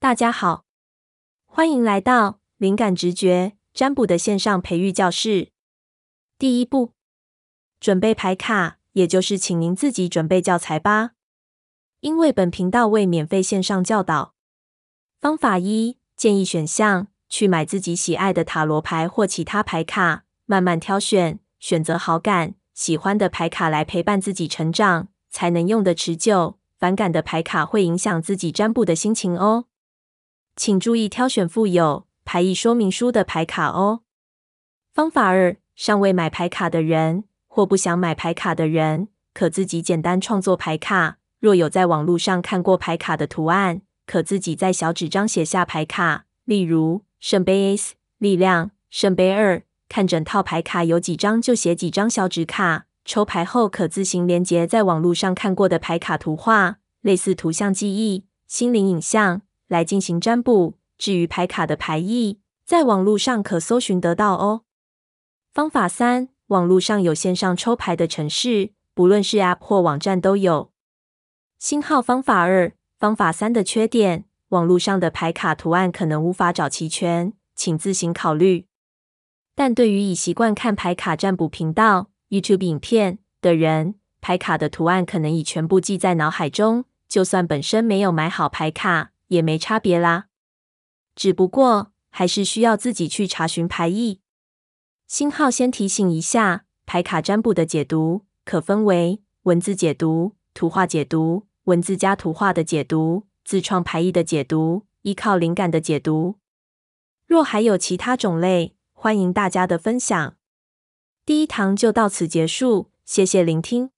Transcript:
大家好，欢迎来到灵感直觉占卜的线上培育教室。第一步，准备牌卡，也就是请您自己准备教材吧。因为本频道为免费线上教导。方法一，建议选项：去买自己喜爱的塔罗牌或其他牌卡，慢慢挑选，选择好感、喜欢的牌卡来陪伴自己成长，才能用得持久。反感的牌卡会影响自己占卜的心情哦。请注意挑选附有牌意说明书的牌卡哦。方法二：尚未买牌卡的人或不想买牌卡的人，可自己简单创作牌卡。若有在网络上看过牌卡的图案，可自己在小纸张写下牌卡，例如圣杯 S、力量、圣杯二。看整套牌卡有几张就写几张小纸卡。抽牌后可自行连结在网络上看过的牌卡图画，类似图像记忆、心灵影像。来进行占卜。至于牌卡的牌意，在网络上可搜寻得到哦。方法三：网络上有线上抽牌的程式，不论是 App 或网站都有。星号方法二：方法三的缺点，网络上的牌卡图案可能无法找齐全，请自行考虑。但对于已习惯看牌卡占卜频道 YouTube 影片的人，牌卡的图案可能已全部记在脑海中，就算本身没有买好牌卡。也没差别啦，只不过还是需要自己去查询牌意。星号先提醒一下，牌卡占卜的解读可分为文字解读、图画解读、文字加图画的解读、自创牌意的解读、依靠灵感的解读。若还有其他种类，欢迎大家的分享。第一堂就到此结束，谢谢聆听。